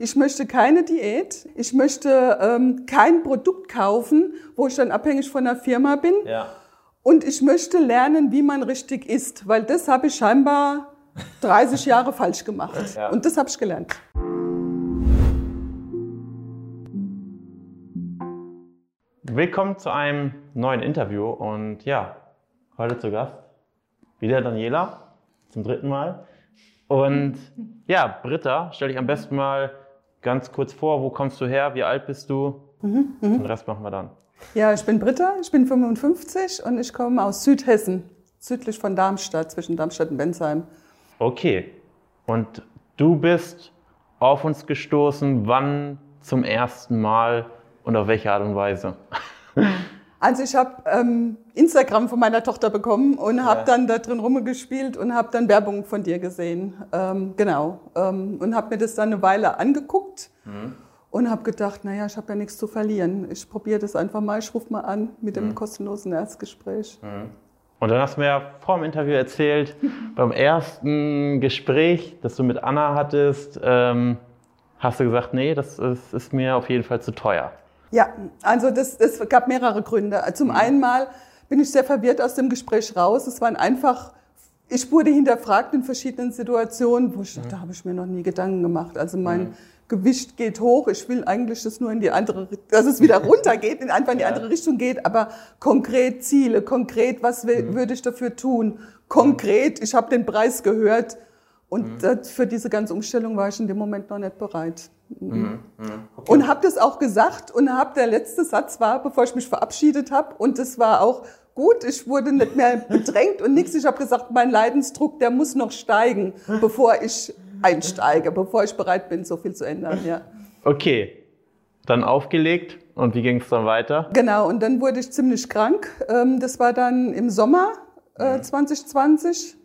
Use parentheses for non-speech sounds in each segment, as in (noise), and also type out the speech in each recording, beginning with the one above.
Ich möchte keine Diät. Ich möchte ähm, kein Produkt kaufen, wo ich dann abhängig von der Firma bin. Ja. Und ich möchte lernen, wie man richtig isst, weil das habe ich scheinbar (laughs) 30 Jahre falsch gemacht. Ja. Und das habe ich gelernt. Willkommen zu einem neuen Interview und ja, heute zu Gast wieder Daniela zum dritten Mal. Und ja, Britta, stell dich am besten mal ganz kurz vor, wo kommst du her, wie alt bist du? Den Rest machen wir dann. Ja, ich bin Britta, ich bin 55 und ich komme aus Südhessen, südlich von Darmstadt, zwischen Darmstadt und Bensheim. Okay, und du bist auf uns gestoßen, wann zum ersten Mal und auf welche Art und Weise? (laughs) Also ich habe ähm, Instagram von meiner Tochter bekommen und habe Ja. dann da drin rumgespielt und habe dann Werbung von dir gesehen. Ähm, genau. Ähm, und habe mir das dann eine Weile angeguckt und habe gedacht, naja, ich habe ja nichts zu verlieren. Ich probiere das einfach mal, ich rufe mal an mit dem kostenlosen Erstgespräch. Und dann hast du mir ja vor dem Interview erzählt, (laughs) beim ersten Gespräch, das du mit Anna hattest, ähm, hast du gesagt, nee, das ist, ist mir auf jeden Fall zu teuer. Ja, also das, es gab mehrere Gründe. Zum einen mal bin ich sehr verwirrt aus dem Gespräch raus. Es waren einfach, ich wurde hinterfragt in verschiedenen Situationen, wo ich dachte, da habe ich mir noch nie Gedanken gemacht. Also mein Gewicht geht hoch. Ich will eigentlich, dass nur in die andere, dass es wieder (laughs) runtergeht, in einfach in die Ja. andere Richtung geht. Aber konkret Ziele, konkret, was will, würde ich dafür tun? Konkret, ich habe den Preis gehört. Und das, für diese ganze Umstellung war ich in dem Moment noch nicht bereit. Und habe das auch gesagt und habe der letzte Satz war, bevor ich mich verabschiedet habe und das war auch gut. Ich wurde nicht mehr (laughs) bedrängt und nichts. Ich habe gesagt, mein Leidensdruck, der muss noch steigen, bevor ich einsteige, bevor ich bereit bin, so viel zu ändern. Ja. Okay, dann aufgelegt und wie ging es dann weiter? Genau. Und dann wurde ich ziemlich krank. Ähm, Das war dann im Sommer äh, 2020.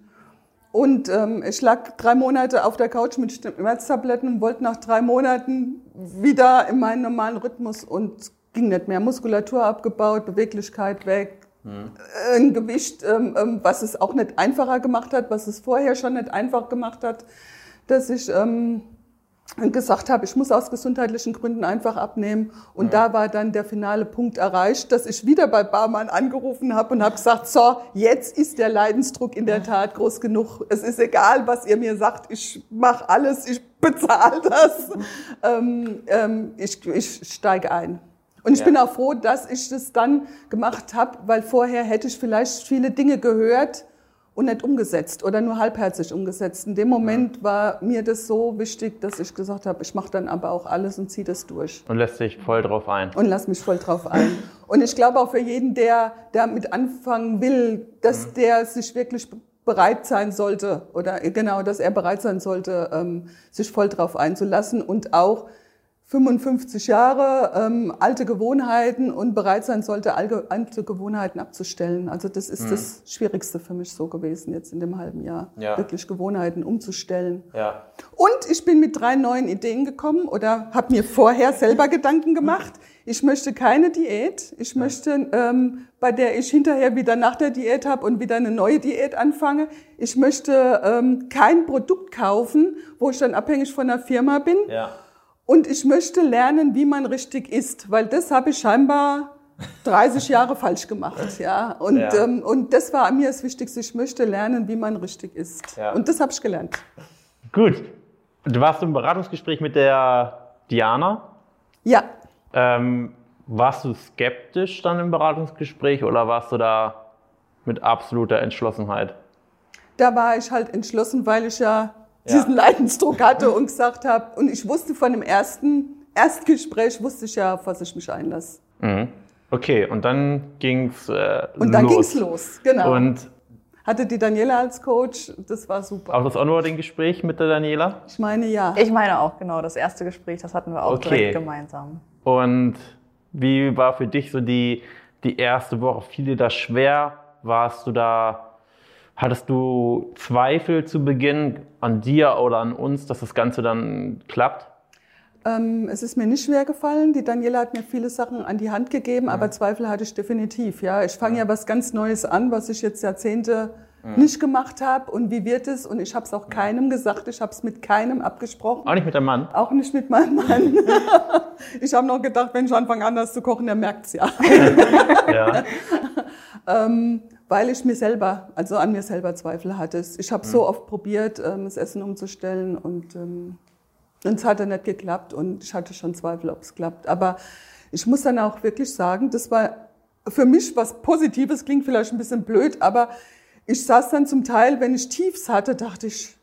Und ähm, ich lag drei Monate auf der Couch mit Schmerztabletten und wollte nach drei Monaten wieder in meinen normalen Rhythmus und ging nicht mehr. Muskulatur abgebaut, Beweglichkeit weg, äh, ein Gewicht, ähm, ähm, was es auch nicht einfacher gemacht hat, was es vorher schon nicht einfach gemacht hat, dass ich ähm, gesagt habe, ich muss aus gesundheitlichen Gründen einfach abnehmen. Und da war dann der finale Punkt erreicht, dass ich wieder bei Barmann angerufen habe und habe gesagt, so, jetzt ist der Leidensdruck in der Tat groß genug. Es ist egal, was ihr mir sagt, ich mache alles, ich bezahle das. ähm, ähm, ich, ich steige ein. Und ich Ja. bin auch froh, dass ich das dann gemacht habe, weil vorher hätte ich vielleicht viele Dinge gehört und nicht umgesetzt oder nur halbherzig umgesetzt. In dem Moment war mir das so wichtig, dass ich gesagt habe, ich mache dann aber auch alles und ziehe das durch Und lässt sich voll drauf ein. und lass mich voll drauf ein. Und ich glaube auch für jeden, der damit anfangen will, dass der sich wirklich bereit sein sollte oder genau, dass er bereit sein sollte, ähm, sich voll drauf einzulassen und auch 55 Jahre, ähm, alte Gewohnheiten und bereit sein sollte, alte Gewohnheiten abzustellen. Also das ist das Schwierigste für mich so gewesen jetzt in dem halben Jahr, Ja. wirklich Gewohnheiten umzustellen. Ja. Und ich bin mit drei neuen Ideen gekommen oder habe mir vorher selber Gedanken gemacht. Ich möchte keine Diät. Ich möchte, ähm, bei der ich hinterher wieder nach der Diät habe und wieder eine neue Diät anfange. Ich möchte ähm, kein Produkt kaufen, wo ich dann abhängig von der Firma bin. Ja. Und ich möchte lernen, wie man richtig isst, weil das habe ich scheinbar 30 (laughs) Jahre falsch gemacht. Ja. Und, Ja. Ähm, und das war mir das Wichtigste. Ich möchte lernen, wie man richtig isst. Ja. Und das habe ich gelernt. Gut. Du warst im Beratungsgespräch mit der Diana. Ja, Ähm, warst du skeptisch dann im Beratungsgespräch oder warst du da mit absoluter Entschlossenheit? da war ich halt entschlossen, weil ich ja, (laughs) Ja. diesen Leidensdruck hatte und gesagt habe, und ich wusste von dem ersten Erstgespräch, wusste ich ja, auf was ich mich einlasse. Mhm. Okay, und dann ging's äh, Und dann los. ging's los, genau. Und Hatte die Daniela als Coach, das war super. auch das Onboarding-Gespräch mit der Daniela. Ich meine, ja. Ich meine auch, genau. Das erste Gespräch, das hatten wir auch Okay. direkt gemeinsam. Und wie war für dich so die, die erste Woche? Fiel dir das schwer? Warst du da, hattest du Zweifel zu Beginn an dir oder an uns, dass das Ganze dann klappt? Ähm, es ist mir nicht schwer gefallen. Die Daniela hat mir viele Sachen an die Hand gegeben, aber Zweifel hatte ich definitiv. Ja, ich fange ja. was ganz Neues an, was ich jetzt Jahrzehnte nicht gemacht habe und wie wird es. Und ich habe es auch keinem gesagt, ich habe es mit keinem abgesprochen. Auch nicht mit dem Mann? Auch nicht mit meinem Mann. (laughs) ich habe noch gedacht, wenn ich anfange anders zu kochen, der merkt es ja. (laughs) Ja. (laughs) ähm, weil ich mir selber, also an mir selber Zweifel hatte. Ich habe so oft probiert, ähm, das Essen umzustellen und ähm, es hatte nicht geklappt und ich hatte schon Zweifel, ob es klappt. Aber ich muss dann auch wirklich sagen, das war für mich was Positives, klingt vielleicht ein bisschen blöd, aber ich saß dann zum Teil, wenn ich Tiefs hatte, dachte ich,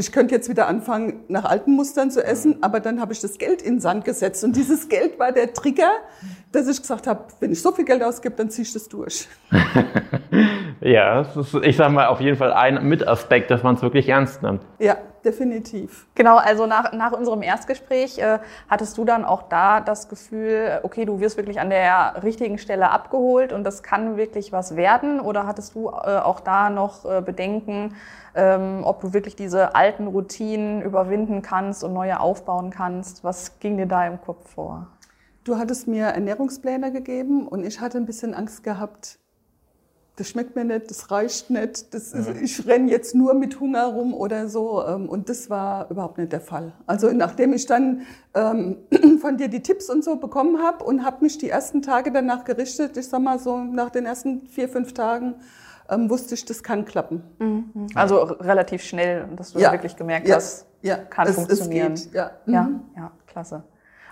ich könnte jetzt wieder anfangen, nach alten Mustern zu essen, aber dann habe ich das Geld in den Sand gesetzt. Und dieses Geld war der Trigger, dass ich gesagt habe, wenn ich so viel Geld ausgebe, dann ziehe ich das durch. (laughs) ja, das ist, ich sage mal, auf jeden Fall ein Mitaspekt, dass man es wirklich ernst nimmt. Ja, definitiv. Genau, also nach, nach unserem Erstgespräch äh, hattest du dann auch da das Gefühl, okay, du wirst wirklich an der richtigen Stelle abgeholt und das kann wirklich was werden? Oder hattest du äh, auch da noch äh, Bedenken, ähm, ob du wirklich diese alten Routinen überwinden kannst und neue aufbauen kannst? Was ging dir da im Kopf vor? Du hattest mir Ernährungspläne gegeben und ich hatte ein bisschen Angst gehabt, das schmeckt mir nicht, das reicht nicht, das ist, ich renne jetzt nur mit Hunger rum oder so. ähm, Und das war überhaupt nicht der Fall. Also nachdem ich dann ähm, (clears throat) von dir die Tipps und so bekommen habe und habe mich die ersten Tage danach gerichtet, ich sag mal so nach den ersten vier, fünf Tagen, ähm, wusste ich, das kann klappen. Also relativ schnell, dass du Ja. wirklich gemerkt Ja. hast, Ja, kann es, funktionieren. Es geht. Ja. Ja, Mhm. ja, klasse.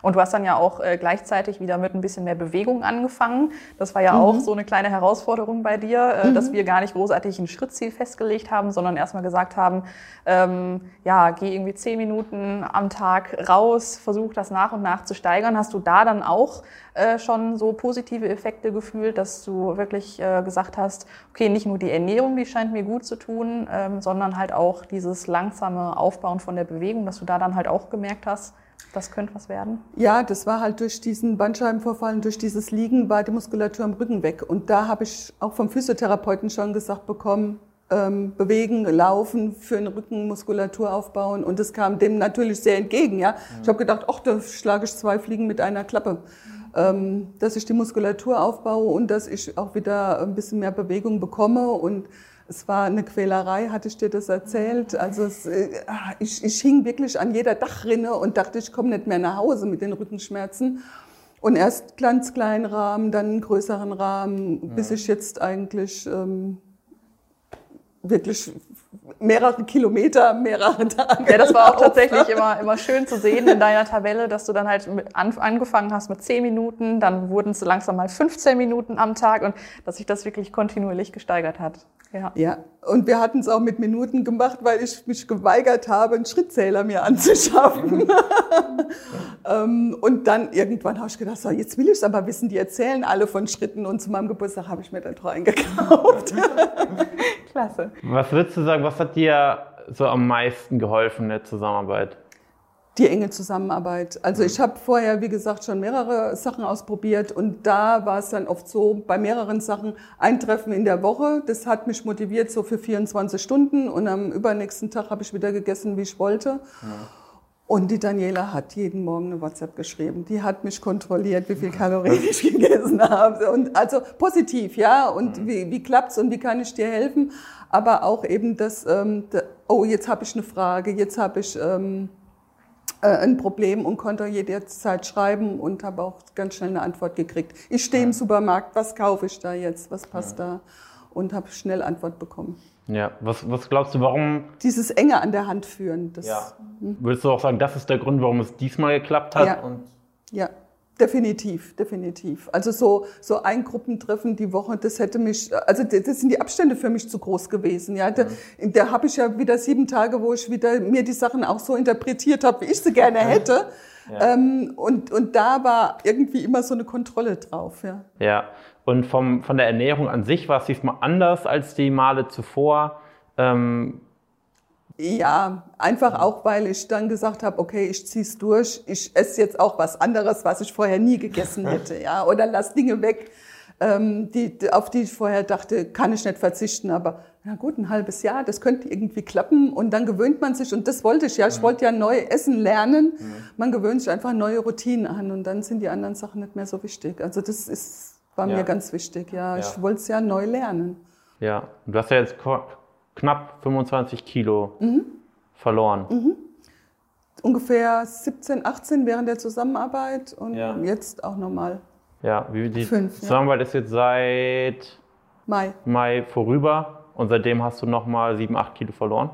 Und du hast dann ja auch äh, gleichzeitig wieder mit ein bisschen mehr Bewegung angefangen. Das war ja Mhm. auch so eine kleine Herausforderung bei dir, äh, dass wir gar nicht großartig ein Schrittziel festgelegt haben, sondern erstmal gesagt haben, ähm, ja, geh irgendwie zehn Minuten am Tag raus, versuch das nach und nach zu steigern. Hast du da dann auch äh, schon so positive Effekte gefühlt, dass du wirklich äh, gesagt hast, okay, nicht nur die Ernährung, die scheint mir gut zu tun, ähm, sondern halt auch dieses langsame Aufbauen von der Bewegung, dass du da dann halt auch gemerkt hast, das könnte was werden. Ja, das war halt durch diesen Bandscheibenvorfall und durch dieses Liegen war die Muskulatur am Rücken weg. Und da habe ich auch vom Physiotherapeuten schon gesagt bekommen, ähm, bewegen, laufen, für den Rücken Muskulatur aufbauen. Und das kam dem natürlich sehr entgegen. Ja, Ich habe gedacht, ach, da schlage ich zwei Fliegen mit einer Klappe. Ähm, dass ich die Muskulatur aufbaue und dass ich auch wieder ein bisschen mehr Bewegung bekomme. Und es war eine Quälerei, hatte ich dir das erzählt. Also es, äh, ich, ich hing wirklich an jeder Dachrinne und dachte, ich komme nicht mehr nach Hause mit den Rückenschmerzen. Und erst ganz kleinen Rahmen, dann einen größeren Rahmen, bis ich jetzt eigentlich ähm, wirklich mehrere Kilometer, mehrere (laughs) Tage. Ja, das war auch tatsächlich immer, immer schön zu sehen in deiner Tabelle, dass du dann halt mit an, angefangen hast mit 10 Minuten, dann wurden es langsam mal 15 Minuten am Tag und dass sich das wirklich kontinuierlich gesteigert hat. Ja. Ja, und wir hatten es auch mit Minuten gemacht, weil ich mich geweigert habe, einen Schrittzähler mir anzuschaffen. (laughs) ähm, und dann irgendwann habe ich gedacht, so, jetzt will ich es aber wissen, die erzählen alle von Schritten und zu meinem Geburtstag habe ich mir dann Treuen gekauft. (laughs) Klasse. Was würdest du sagen, was hat dir so am meisten geholfen in der Zusammenarbeit? Die enge Zusammenarbeit. Also ich habe vorher, wie gesagt, schon mehrere Sachen ausprobiert und da war es dann oft so, bei mehreren Sachen ein Treffen in der Woche. Das hat mich motiviert so für 24 Stunden und am übernächsten Tag habe ich wieder gegessen, wie ich wollte. Und die Daniela hat jeden Morgen eine WhatsApp geschrieben. Die hat mich kontrolliert, wie viel Kalorien ich (laughs) gegessen habe. Und also positiv, ja. Und wie, wie klappt's und wie kann ich dir helfen? Aber auch eben das, ähm, oh, jetzt habe ich eine Frage, jetzt habe ich ähm, äh, ein Problem und konnte jederzeit schreiben und habe auch ganz schnell eine Antwort gekriegt. Ich stehe im Supermarkt, was kaufe ich da jetzt, was passt da? Und habe schnell Antwort bekommen. Ja, was, was glaubst du, warum, Dieses enge an der Hand führen, das, würdest du auch sagen, das ist der Grund, warum es diesmal geklappt hat? Ja. Und Ja, definitiv, definitiv. Also so, so ein Gruppentreffen die Woche, das hätte mich, also das sind die Abstände für mich zu groß gewesen. Ja, da, da habe ich ja wieder sieben Tage, wo ich wieder mir die Sachen auch so interpretiert habe, wie ich sie gerne hätte. Ähm, und, und da war irgendwie immer so eine Kontrolle drauf. Ja. Ja, und vom, von der Ernährung an sich war es diesmal anders als die Male zuvor. Ähm, Ja, einfach auch, weil ich dann gesagt habe, okay, ich zieh's durch. Ich esse jetzt auch was anderes, was ich vorher nie gegessen hätte, ja, oder lass Dinge weg, ähm, die, auf die ich vorher dachte, kann ich nicht verzichten. Aber na gut, ein halbes Jahr, das könnte irgendwie klappen und dann gewöhnt man sich und das wollte ich ja. Ich wollte ja neu essen lernen. Man gewöhnt sich einfach neue Routinen an und dann sind die anderen Sachen nicht mehr so wichtig. Also das ist war Ja. mir ganz wichtig, ja. Ja. Ich wollte es ja neu lernen. ja, du hast ja jetzt knapp 25 Kilo Mhm. verloren. Ungefähr 17, 18 während der Zusammenarbeit und Ja. jetzt auch nochmal Ja, wie die Fünf, ja. Zusammenarbeit ist jetzt seit Mai. Mai vorüber und seitdem hast du nochmal 7, 8 Kilo verloren.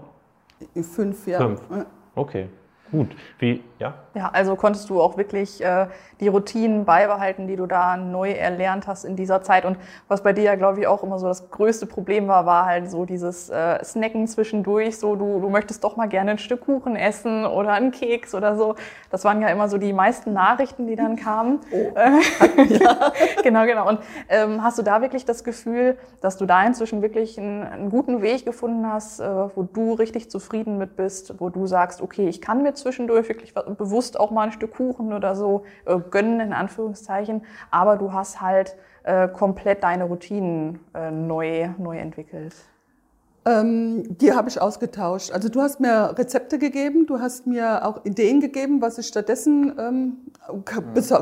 Fünf, ja. Fünf. Ja. Okay, gut. Wie, ja? Ja, also konntest du auch wirklich äh, die Routinen beibehalten, die du da neu erlernt hast in dieser Zeit. Und was bei dir ja, glaube ich, auch immer so das größte Problem war, war halt so dieses äh, Snacken zwischendurch. So, du, du möchtest doch mal gerne ein Stück Kuchen essen oder einen Keks oder so. Das waren ja immer so die meisten Nachrichten, die dann kamen. (laughs) (laughs) Äh, genau, genau. Und ähm, hast du da wirklich das Gefühl, dass du da inzwischen wirklich einen, einen guten Weg gefunden hast, äh, wo du richtig zufrieden mit bist, wo du sagst, okay, ich kann mir zwischendurch wirklich bewusst auch mal ein Stück Kuchen oder so äh, gönnen, in Anführungszeichen, aber du hast halt äh, komplett deine Routinen äh, neu, neu entwickelt. Ähm, die habe ich ausgetauscht. Also du hast mir Rezepte gegeben, du hast mir auch Ideen gegeben, was ich stattdessen ähm,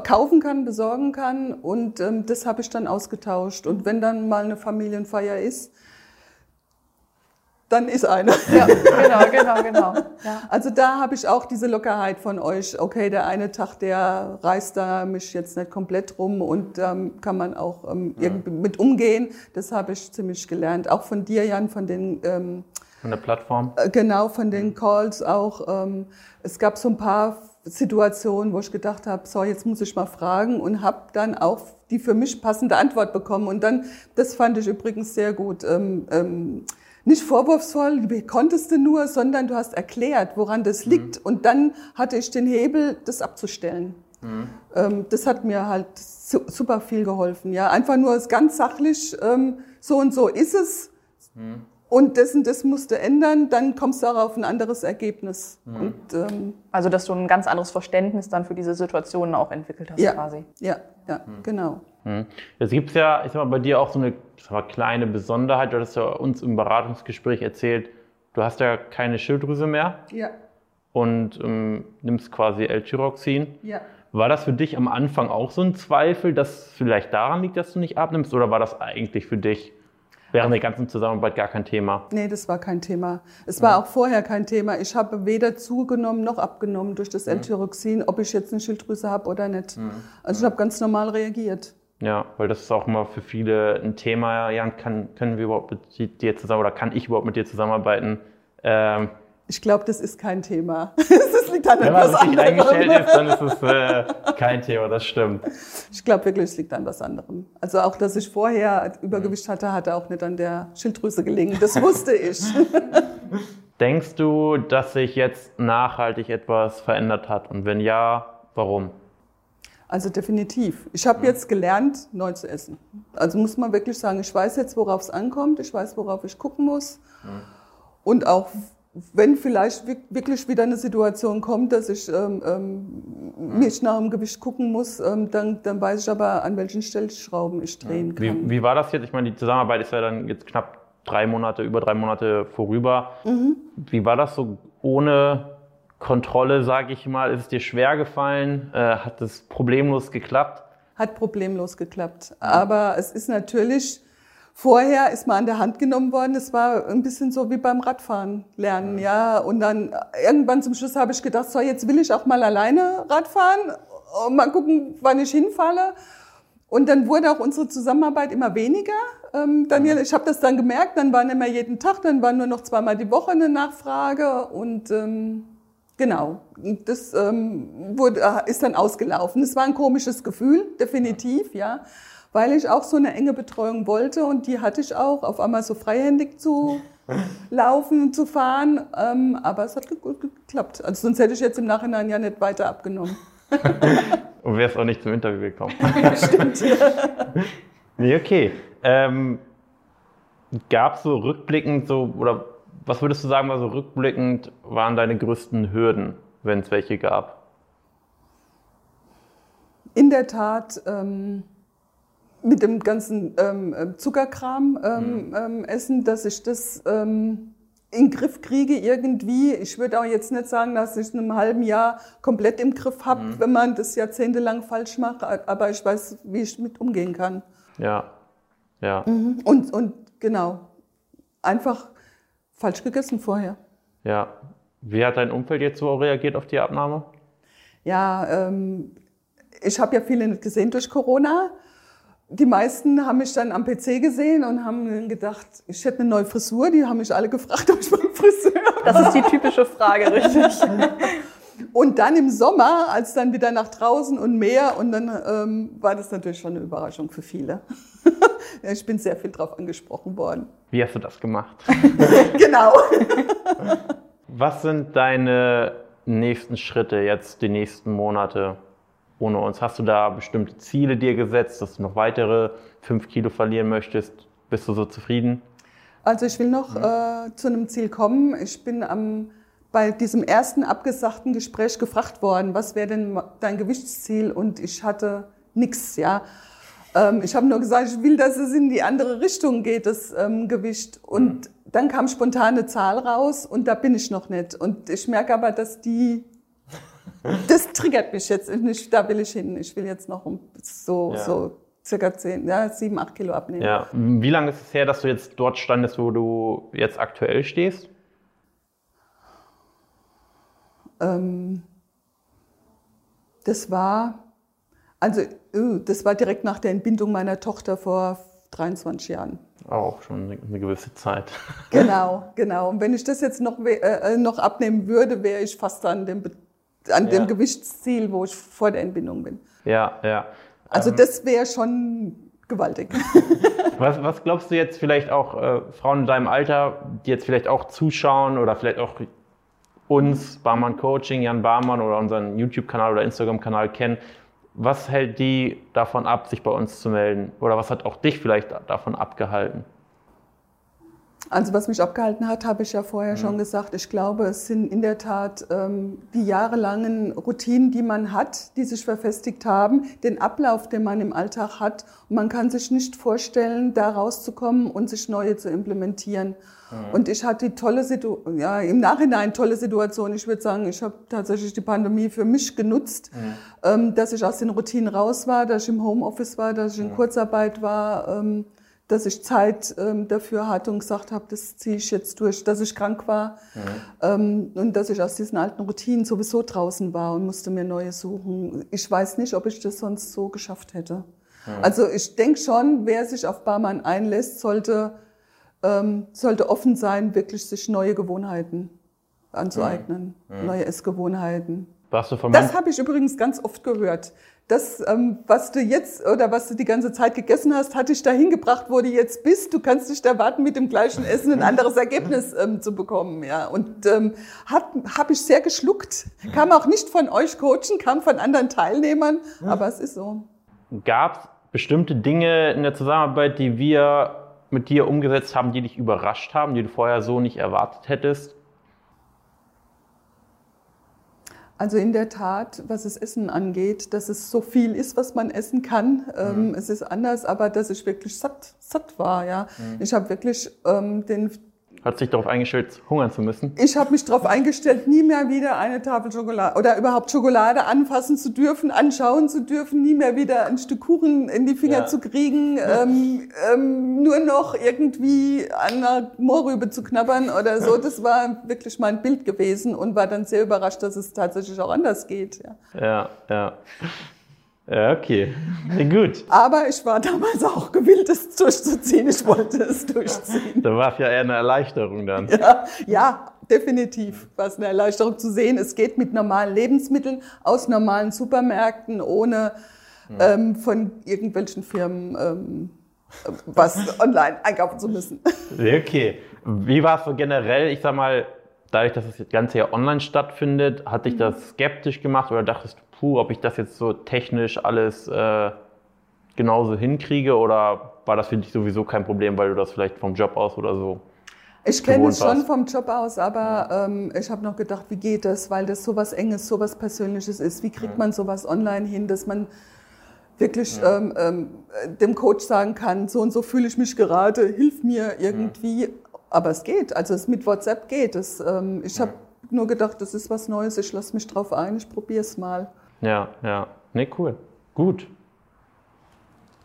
kaufen kann, besorgen kann und ähm, das habe ich dann ausgetauscht. Und wenn dann mal eine Familienfeier ist, dann ist eine. Ja, genau, genau, genau. Ja. Also da habe ich auch diese Lockerheit von euch. Okay, der eine Tag, der reißt da mich jetzt nicht komplett rum und ähm, kann man auch ähm, irgendwie mit umgehen. Das habe ich ziemlich gelernt. Auch von dir, Jan, von den ähm, Von der Plattform? äh, Genau, von den Calls auch. Ähm, es gab so ein paar Situationen, wo ich gedacht habe, so, jetzt muss ich mal fragen und habe dann auch die für mich passende Antwort bekommen. Und dann, das fand ich übrigens sehr gut. Ähm, ähm, nicht vorwurfsvoll, wie konntest du nur, sondern du hast erklärt, woran das liegt. Und dann hatte ich den Hebel, das abzustellen. Ähm, das hat mir halt su super viel geholfen. Ja, einfach nur ganz sachlich, ähm, so und so ist es. Und das und das musst du ändern, dann kommst du auch auf ein anderes Ergebnis. Und ähm, Also, dass du ein ganz anderes Verständnis dann für diese Situationen auch entwickelt hast, ja, quasi. ja, ja, genau. Hm. Jetzt gibt es ja, ich sag mal, bei dir auch so eine kleine Besonderheit. Du hast ja uns im Beratungsgespräch erzählt, du hast ja keine Schilddrüse mehr Ja, und ähm, nimmst quasi L-Tyroxin. ja. War das für dich am Anfang auch so ein Zweifel, dass es vielleicht daran liegt, dass du nicht abnimmst? Oder war das eigentlich für dich während der ganzen Zusammenarbeit gar kein Thema? Nee, das war kein Thema. Es war auch vorher kein Thema. Ich habe weder zugenommen noch abgenommen durch das L-Tyroxin, ob ich jetzt eine Schilddrüse habe oder nicht. Also ich habe ganz normal reagiert. Ja, weil das ist auch immer für viele ein Thema. Jan, kann, können wir überhaupt mit dir zusammen oder kann ich überhaupt mit dir zusammenarbeiten? Ähm, Ich glaube, das ist kein Thema. (laughs) das liegt an wenn man etwas sich eingestellt anderem. ist, dann ist es äh, kein Thema, das stimmt. Ich glaube wirklich, es liegt an was anderem. Also auch, dass ich vorher Übergewicht hatte, hatte auch nicht an der Schilddrüse gelegen. Das wusste ich. (laughs) Denkst du, dass sich jetzt nachhaltig etwas verändert hat? Und wenn ja, warum? Also definitiv. Ich habe jetzt gelernt, neu zu essen. Also muss man wirklich sagen, ich weiß jetzt, worauf es ankommt. Ich weiß, worauf ich gucken muss. Und auch wenn vielleicht wi- wirklich wieder eine Situation kommt, dass ich ähm, ähm, mich nach dem Gewicht gucken muss, ähm, dann, dann weiß ich aber, an welchen Stellschrauben ich drehen kann. Wie, wie war das jetzt? Ich meine, die Zusammenarbeit ist ja dann jetzt knapp drei Monate, über drei Monate vorüber. Wie war das so ohne Kontrolle, sage ich mal? Ist es dir schwer gefallen? Äh, hat es problemlos geklappt? Hat problemlos geklappt. Aber es ist natürlich, vorher ist man an der Hand genommen worden. Es war ein bisschen so wie beim Radfahren lernen, ja. Und dann irgendwann zum Schluss habe ich gedacht, so jetzt will ich auch mal alleine Radfahren und mal gucken, wann ich hinfalle. Und dann wurde auch unsere Zusammenarbeit immer weniger. Ähm, Daniel, ich habe das dann gemerkt, dann war nicht mehr jeden Tag, dann war nur noch zweimal die Woche eine Nachfrage und ähm, genau, das ähm, wurde, äh, ist dann ausgelaufen. Es war ein komisches Gefühl, definitiv, ja, weil ich auch so eine enge Betreuung wollte und die hatte ich auch, auf einmal so freihändig zu (laughs) laufen, zu fahren, ähm, aber es hat gut geklappt. Also sonst hätte ich jetzt im Nachhinein ja nicht weiter abgenommen. (laughs) Und wärst auch nicht zum Interview gekommen. (laughs) Stimmt. Nee, okay. Ähm, Gab es so rückblickend so, oder was würdest du sagen, war so rückblickend waren deine größten Hürden, wenn es welche gab? in der Tat ähm, mit dem ganzen ähm, ähm, Zuckerkram ähm, ähm, essen, dass ich das ähm, in den Griff kriege irgendwie. Ich würde auch jetzt nicht sagen, dass ich es in einem halben Jahr komplett im Griff habe, wenn man das jahrzehntelang falsch macht, aber ich weiß, wie ich mit umgehen kann. Ja, ja. Und, und genau, einfach falsch gegessen vorher. Ja. Wie hat dein Umfeld jetzt so reagiert auf die Abnahme? Ja, ähm, ich habe ja viele nicht gesehen durch Corona. Die meisten haben mich dann am PC gesehen und haben gedacht, ich hätte eine neue Frisur. Die haben mich alle gefragt, (laughs) ob ich mal einen Friseur habe. Das ist die typische Frage, richtig. (laughs) Und dann im Sommer, als dann wieder nach draußen und mehr, und dann ähm, war das natürlich schon eine Überraschung für viele. (laughs) ich bin sehr viel drauf angesprochen worden. Wie hast du das gemacht? genau. Was sind deine nächsten Schritte jetzt, die nächsten Monate ohne uns? Hast du da bestimmte Ziele dir gesetzt, dass du noch weitere fünf Kilo verlieren möchtest? Bist du so zufrieden? Also ich will noch äh, zu einem Ziel kommen. Ich bin am bei diesem ersten abgesagten Gespräch gefragt worden, was wäre denn dein Gewichtsziel? Und ich hatte nichts, ja. Ähm, ich habe nur gesagt, ich will, dass es in die andere Richtung geht, das ähm, Gewicht. Und mhm. dann kam spontan eine Zahl raus und da bin ich noch nicht. Und ich merke aber, dass die, das triggert mich jetzt. Nicht, da will ich hin. Ich will jetzt noch so, ja. so circa 10, ja, 7, 8 Kilo abnehmen. Ja. Wie lange ist es her, dass du jetzt dort standest, wo du jetzt aktuell stehst? Ähm, das war, also uh, das war direkt nach der Entbindung meiner Tochter vor 23 Jahren. Auch schon eine gewisse Zeit. Genau, (laughs) genau. Und wenn ich das jetzt noch, äh, äh, noch abnehmen würde, wäre ich fast an dem, an dem ja. Gewichtsziel, wo ich vor der Entbindung bin. Ja, ja. Also ähm, das wäre schon gewaltig. (laughs) Was, was, glaubst du jetzt vielleicht auch äh, Frauen in deinem Alter, die jetzt vielleicht auch zuschauen oder vielleicht auch uns, Barmann Coaching, Jan Barmann oder unseren YouTube-Kanal oder Instagram-Kanal kennen, was hält die davon ab, sich bei uns zu melden? Oder was hat auch dich vielleicht davon abgehalten? Also was mich abgehalten hat, habe ich ja vorher mhm. schon gesagt. Ich glaube, es sind in der Tat ähm, die jahrelangen Routinen, die man hat, die sich verfestigt haben, den Ablauf, den man im Alltag hat. Und man kann sich nicht vorstellen, da rauszukommen und sich neue zu implementieren. Mhm. Und ich hatte die tolle Situation, ja, im Nachhinein tolle Situation. Ich würde sagen, ich habe tatsächlich die Pandemie für mich genutzt, mhm. ähm, dass ich aus den Routinen raus war, dass ich im Homeoffice war, dass ich in mhm. Kurzarbeit war. Ähm, dass ich Zeit ähm, dafür hatte und gesagt habe, das ziehe ich jetzt durch, dass ich krank war mhm. ähm, und dass ich aus diesen alten Routinen sowieso draußen war und musste mir neue suchen. Ich weiß nicht, ob ich das sonst so geschafft hätte. Mhm. Also ich denke schon, wer sich auf Barmann einlässt, sollte, ähm, sollte offen sein, wirklich sich neue Gewohnheiten anzueignen, mhm. neue Essgewohnheiten. Das habe ich übrigens ganz oft gehört das, ähm, was du jetzt oder was du die ganze Zeit gegessen hast, hat dich dahin gebracht, wo du jetzt bist. Du kannst nicht erwarten, mit dem gleichen Essen ein anderes Ergebnis ähm, zu bekommen. Ja. Und ähm, habe ich sehr geschluckt. Kam auch nicht von euch coachen, kam von anderen Teilnehmern, aber es ist so. Gab es bestimmte Dinge in der Zusammenarbeit, die wir mit dir umgesetzt haben, die dich überrascht haben, die du vorher so nicht erwartet hättest? Also in der Tat, was das Essen angeht, dass es so viel ist, was man essen kann. Ähm, mhm. es ist anders, aber dass ich wirklich satt, satt war. Ja, mhm. ich habe wirklich ähm, den hat sich darauf eingestellt, hungern zu müssen? Ich habe mich darauf eingestellt, nie mehr wieder eine Tafel Schokolade oder überhaupt Schokolade anfassen zu dürfen, anschauen zu dürfen, nie mehr wieder ein Stück Kuchen in die Finger ja. zu kriegen, ähm, ähm, nur noch irgendwie an einer Mohrrübe zu knabbern oder so. Das war wirklich mein Bild gewesen und war dann sehr überrascht, dass es tatsächlich auch anders geht. Ja, ja. ja. Ja, okay. Gut. Aber ich war damals auch gewillt, es durchzuziehen. Ich wollte es durchziehen. Da war es ja eher eine Erleichterung dann. Ja, ja definitiv war es eine Erleichterung zu sehen. Es geht mit normalen Lebensmitteln aus normalen Supermärkten, ohne hm. ähm, von irgendwelchen Firmen ähm, was online einkaufen zu müssen. Okay. Wie war es so generell, ich sag mal, dadurch, dass das Ganze ja online stattfindet, hat dich das skeptisch gemacht oder dachtest du, puh, ob ich das jetzt so technisch alles äh, genauso hinkriege oder war das für dich sowieso kein Problem, weil du das vielleicht vom Job aus oder so? Ich kenne es schon vom Job aus, aber ähm, ich habe noch gedacht, wie geht das, weil das so was Enges, so was Persönliches ist. Wie kriegt man sowas online hin, dass man wirklich ja. ähm, ähm, dem Coach sagen kann, so und so fühle ich mich gerade, hilf mir irgendwie. Ja. Aber es geht, also es mit WhatsApp geht. Es, ähm, ich habe nur gedacht, das ist was Neues, ich lasse mich drauf ein, ich probiere es mal. Ja, ja. Nee, cool. Gut.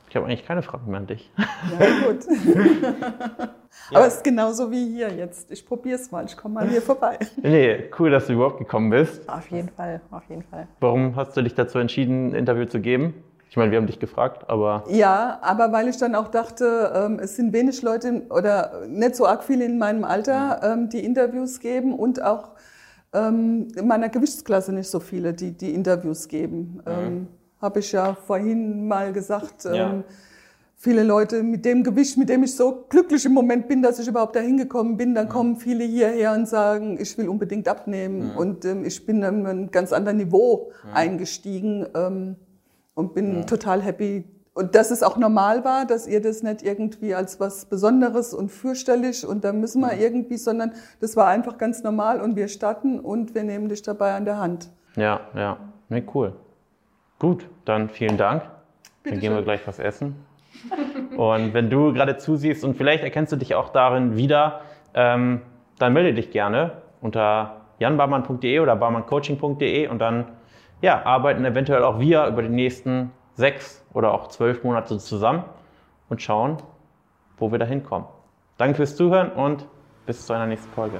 Ich habe eigentlich keine Fragen mehr an dich. Ja, gut. (laughs) Aber es ist genauso wie hier jetzt. Ich probiere es mal, ich komme mal hier vorbei. Nee, cool, dass du überhaupt gekommen bist. Auf jeden Fall, auf jeden Fall. Warum hast du dich dazu entschieden, ein Interview zu geben? Ich meine, wir haben dich gefragt, aber Ja, aber weil ich dann auch dachte, ähm, es sind wenig Leute oder nicht so arg viele in meinem Alter, ähm, die Interviews geben und auch ähm, in meiner Gewichtsklasse nicht so viele, die die Interviews geben. Ähm, Habe ich ja vorhin mal gesagt. Ähm, Ja. Viele Leute mit dem Gewicht, mit dem ich so glücklich im Moment bin, dass ich überhaupt dahin gekommen bin, dann kommen viele hierher und sagen, ich will unbedingt abnehmen. Und ähm, ich bin auf ein ganz anderes Niveau eingestiegen ähm, und bin total happy. Und dass es auch normal war, dass ihr das nicht irgendwie als was Besonderes und fürchterlich und da müssen wir irgendwie, sondern das war einfach ganz normal und wir starten und wir nehmen dich dabei an der Hand. ja, ja. Nee, cool. Gut, dann vielen Dank. Bitte dann gehen wir schön. gleich was essen. Und wenn du gerade zusiehst und vielleicht erkennst du dich auch darin wieder, ähm, dann melde dich gerne unter janbarmann.de oder barmanncoaching.de und dann ja, arbeiten eventuell auch wir über die nächsten sechs oder auch zwölf Monate zusammen und schauen, wo wir da hinkommen. Danke fürs Zuhören und bis zu einer nächsten Folge.